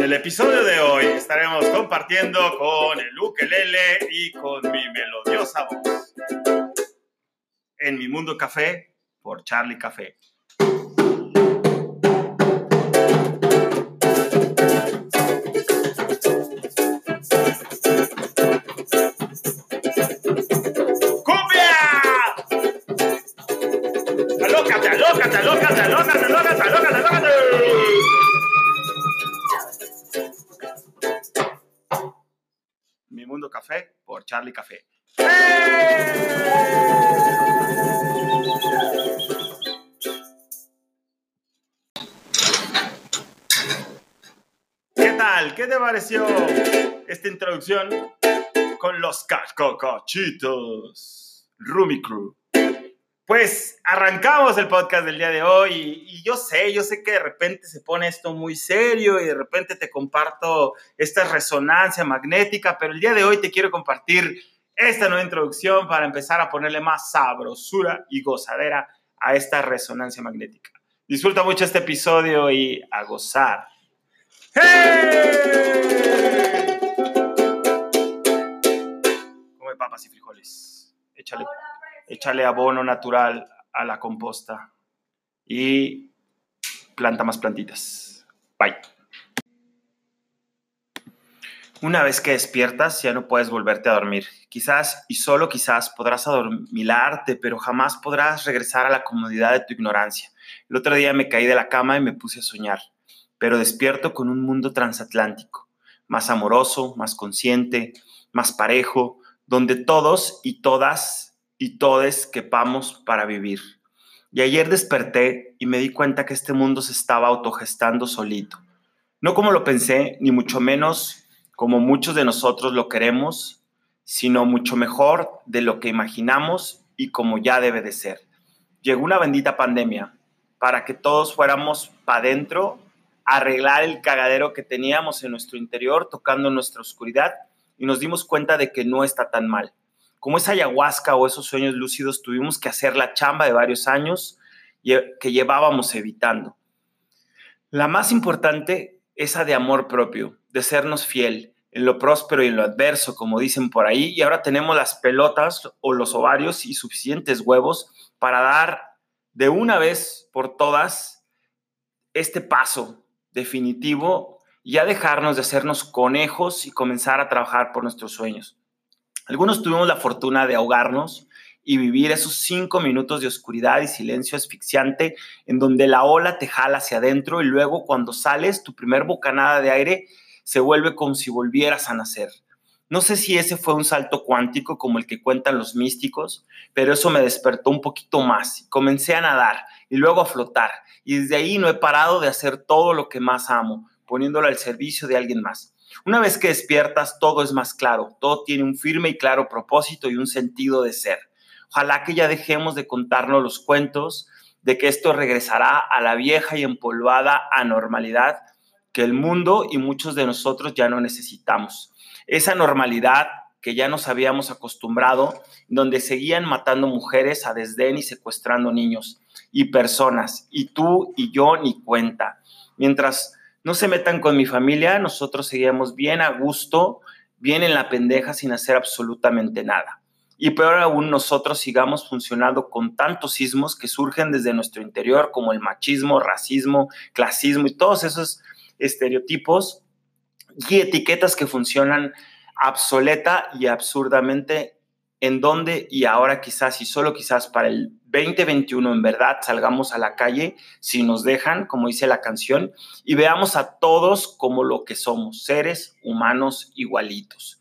En el episodio de hoy estaremos compartiendo con el ukelele y con mi melodiosa voz. En mi mundo café por Charlie Café. Por Charlie Café. ¿Qué tal? ¿Qué te pareció esta introducción con los cascocochitos? Rumi Crew. Pues arrancamos el podcast del día de hoy y, y, yo sé, yo sé que de repente se pone esto muy serio y de repente te comparto esta resonancia magnética, pero el día de hoy te quiero compartir esta nueva introducción para empezar a ponerle más sabrosura y gozadera a esta resonancia magnética. Disfruta mucho este episodio y a gozar. ¡Hey! Come papas y frijoles. Échale échale abono natural a la composta y planta más plantitas. Bye. Una vez que despiertas, ya no puedes volverte a dormir. Quizás y solo quizás podrás adormilarte, pero jamás podrás regresar a la comodidad de tu ignorancia. El otro día me caí de la cama y me puse a soñar, pero despierto con un mundo transatlántico, más amoroso, más consciente, más parejo, donde todos y todas y todos quepamos para vivir. Y ayer desperté y me di cuenta que este mundo se estaba autogestando solito. No como lo pensé, ni mucho menos como muchos de nosotros lo queremos, sino mucho mejor de lo que imaginamos y como ya debe de ser. Llegó una bendita pandemia para que todos fuéramos para adentro, arreglar el cagadero que teníamos en nuestro interior, tocando nuestra oscuridad, y nos dimos cuenta de que no está tan mal como esa ayahuasca o esos sueños lúcidos, tuvimos que hacer la chamba de varios años que llevábamos evitando. La más importante, esa de amor propio, de sernos fiel en lo próspero y en lo adverso, como dicen por ahí, y ahora tenemos las pelotas o los ovarios y suficientes huevos para dar de una vez por todas este paso definitivo y ya dejarnos de hacernos conejos y comenzar a trabajar por nuestros sueños. Algunos tuvimos la fortuna de ahogarnos y vivir esos cinco minutos de oscuridad y silencio asfixiante en donde la ola te jala hacia adentro y luego cuando sales tu primer bocanada de aire se vuelve como si volvieras a nacer. No sé si ese fue un salto cuántico como el que cuentan los místicos, pero eso me despertó un poquito más. Comencé a nadar y luego a flotar y desde ahí no he parado de hacer todo lo que más amo, poniéndolo al servicio de alguien más. Una vez que despiertas, todo es más claro, todo tiene un firme y claro propósito y un sentido de ser. Ojalá que ya dejemos de contarnos los cuentos de que esto regresará a la vieja y empolvada anormalidad que el mundo y muchos de nosotros ya no necesitamos. Esa normalidad que ya nos habíamos acostumbrado, donde seguían matando mujeres a desdén y secuestrando niños y personas, y tú y yo ni cuenta. Mientras no se metan con mi familia, nosotros seguíamos bien a gusto, bien en la pendeja sin hacer absolutamente nada. Y peor aún, nosotros sigamos funcionando con tantos sismos que surgen desde nuestro interior, como el machismo, racismo, clasismo y todos esos estereotipos y etiquetas que funcionan obsoleta y absurdamente en donde y ahora quizás y solo quizás para el 2021 en verdad salgamos a la calle si nos dejan, como dice la canción, y veamos a todos como lo que somos, seres humanos igualitos,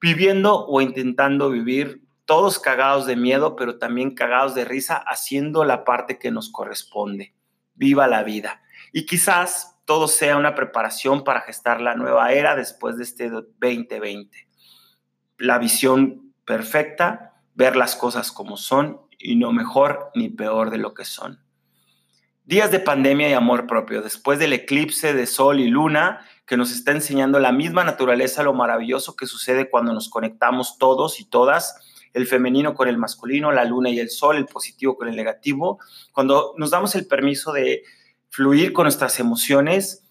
viviendo o intentando vivir todos cagados de miedo, pero también cagados de risa, haciendo la parte que nos corresponde. Viva la vida. Y quizás todo sea una preparación para gestar la nueva era después de este 2020. La visión perfecta, ver las cosas como son y no mejor ni peor de lo que son. Días de pandemia y amor propio, después del eclipse de sol y luna que nos está enseñando la misma naturaleza, lo maravilloso que sucede cuando nos conectamos todos y todas, el femenino con el masculino, la luna y el sol, el positivo con el negativo, cuando nos damos el permiso de fluir con nuestras emociones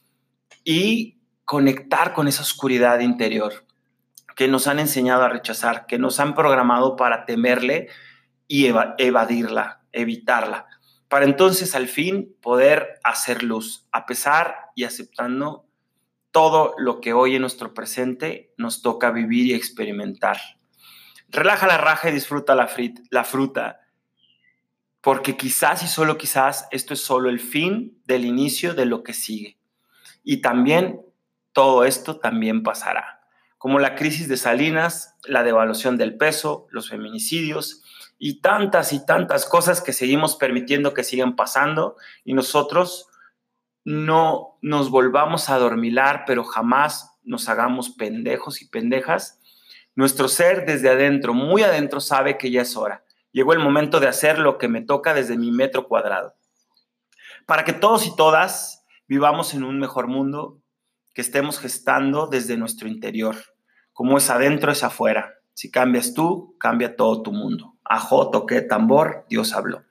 y conectar con esa oscuridad interior que nos han enseñado a rechazar, que nos han programado para temerle y evadirla, evitarla, para entonces al fin poder hacer luz, a pesar y aceptando todo lo que hoy en nuestro presente nos toca vivir y experimentar. Relaja la raja y disfruta la, la fruta, porque quizás y solo quizás esto es solo el fin del inicio de lo que sigue. Y también todo esto también pasará, como la crisis de Salinas, la devaluación del peso, los feminicidios y tantas y tantas cosas que seguimos permitiendo que sigan pasando y nosotros no nos volvamos a dormilar, pero jamás nos hagamos pendejos y pendejas. Nuestro ser desde adentro, muy adentro, sabe que ya es hora. Llegó el momento de hacer lo que me toca desde mi metro cuadrado. Para que todos y todas vivamos en un mejor mundo, que estemos gestando desde nuestro interior. Como es adentro, es afuera. Si cambias tú, cambia todo tu mundo. Ajo, toque, tambor, Dios habló.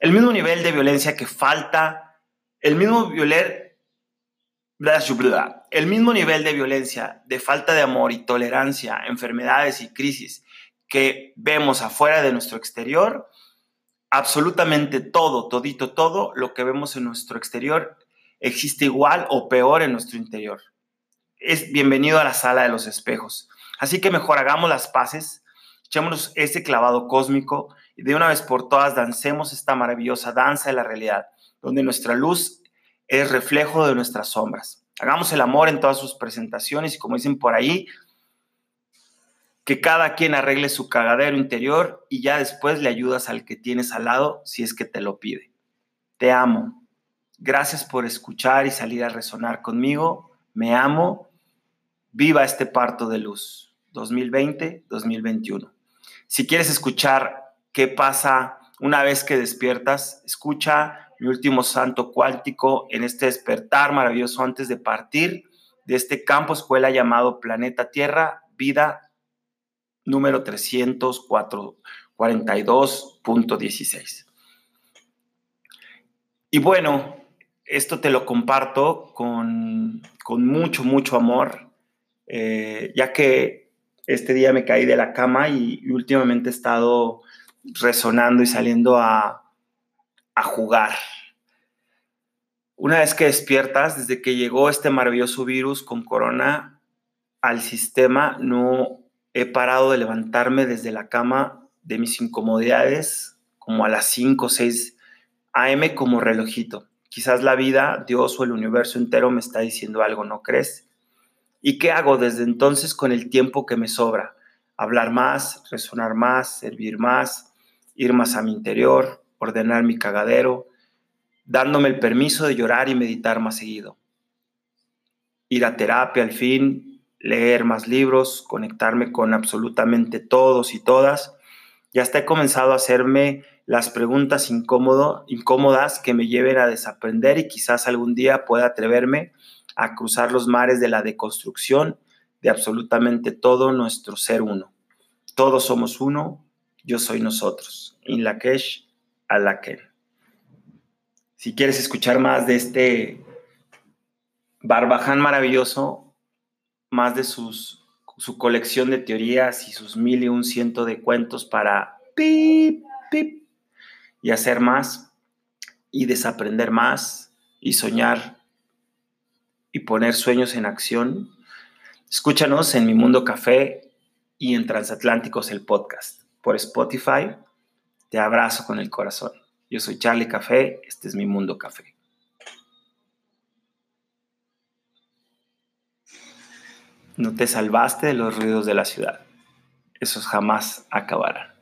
El mismo nivel de violencia que falta, el mismo el mismo nivel de violencia, de falta de amor y tolerancia, enfermedades y crisis que vemos afuera de nuestro exterior, absolutamente todo, todito, todo lo que vemos en nuestro exterior existe igual o peor en nuestro interior. Es bienvenido a la sala de los espejos. Así que mejor hagamos las paces, echémonos ese clavado cósmico y de una vez por todas dancemos esta maravillosa danza de la realidad, donde nuestra luz es reflejo de nuestras sombras. Hagamos el amor en todas sus presentaciones y como dicen por ahí, que cada quien arregle su cagadero interior y ya después le ayudas al que tienes al lado si es que te lo pide. Te amo. Gracias por escuchar y salir a resonar conmigo. Me amo. Viva este parto de luz 2020-2021. Si quieres escuchar qué pasa una vez que despiertas, escucha mi último santo cuántico en este despertar maravilloso antes de partir de este campo escuela llamado Planeta Tierra, vida número 342.16. Y bueno, esto te lo comparto con, mucho, mucho amor, eh, ya que este día me caí de la cama y, últimamente he estado resonando y saliendo a, a jugar. Una vez que despiertas, desde que llegó este maravilloso virus con corona al sistema, no he parado de levantarme desde la cama de mis incomodidades como a las 5 o 6 AM como relojito. Quizás la vida, Dios o el universo entero me está diciendo algo, ¿no crees? ¿Y qué hago desde entonces con el tiempo que me sobra? Hablar más, resonar más, servir más, ir más a mi interior, ordenar mi cagadero, dándome el permiso de llorar y meditar más seguido. Ir a terapia al fin, leer más libros, conectarme con absolutamente todos y todas. Y hasta he comenzado a hacerme las preguntas incómodas que me lleven a desaprender y quizás algún día pueda atreverme a cruzar los mares de la deconstrucción de absolutamente todo nuestro ser uno. Todos somos uno, yo soy nosotros. In Lakesh, Alaken. Si quieres escuchar más de este barbaján maravilloso, más de sus, su colección de teorías y sus mil y un ciento de cuentos para pip, pip, y hacer más y desaprender más y soñar y poner sueños en acción, escúchanos en Mi Mundo Café y en Transatlánticos el podcast por Spotify. Te abrazo con el corazón. Yo soy Charlie Café, este es Mi Mundo Café. No te salvaste de los ruidos de la ciudad. Esos jamás acabarán.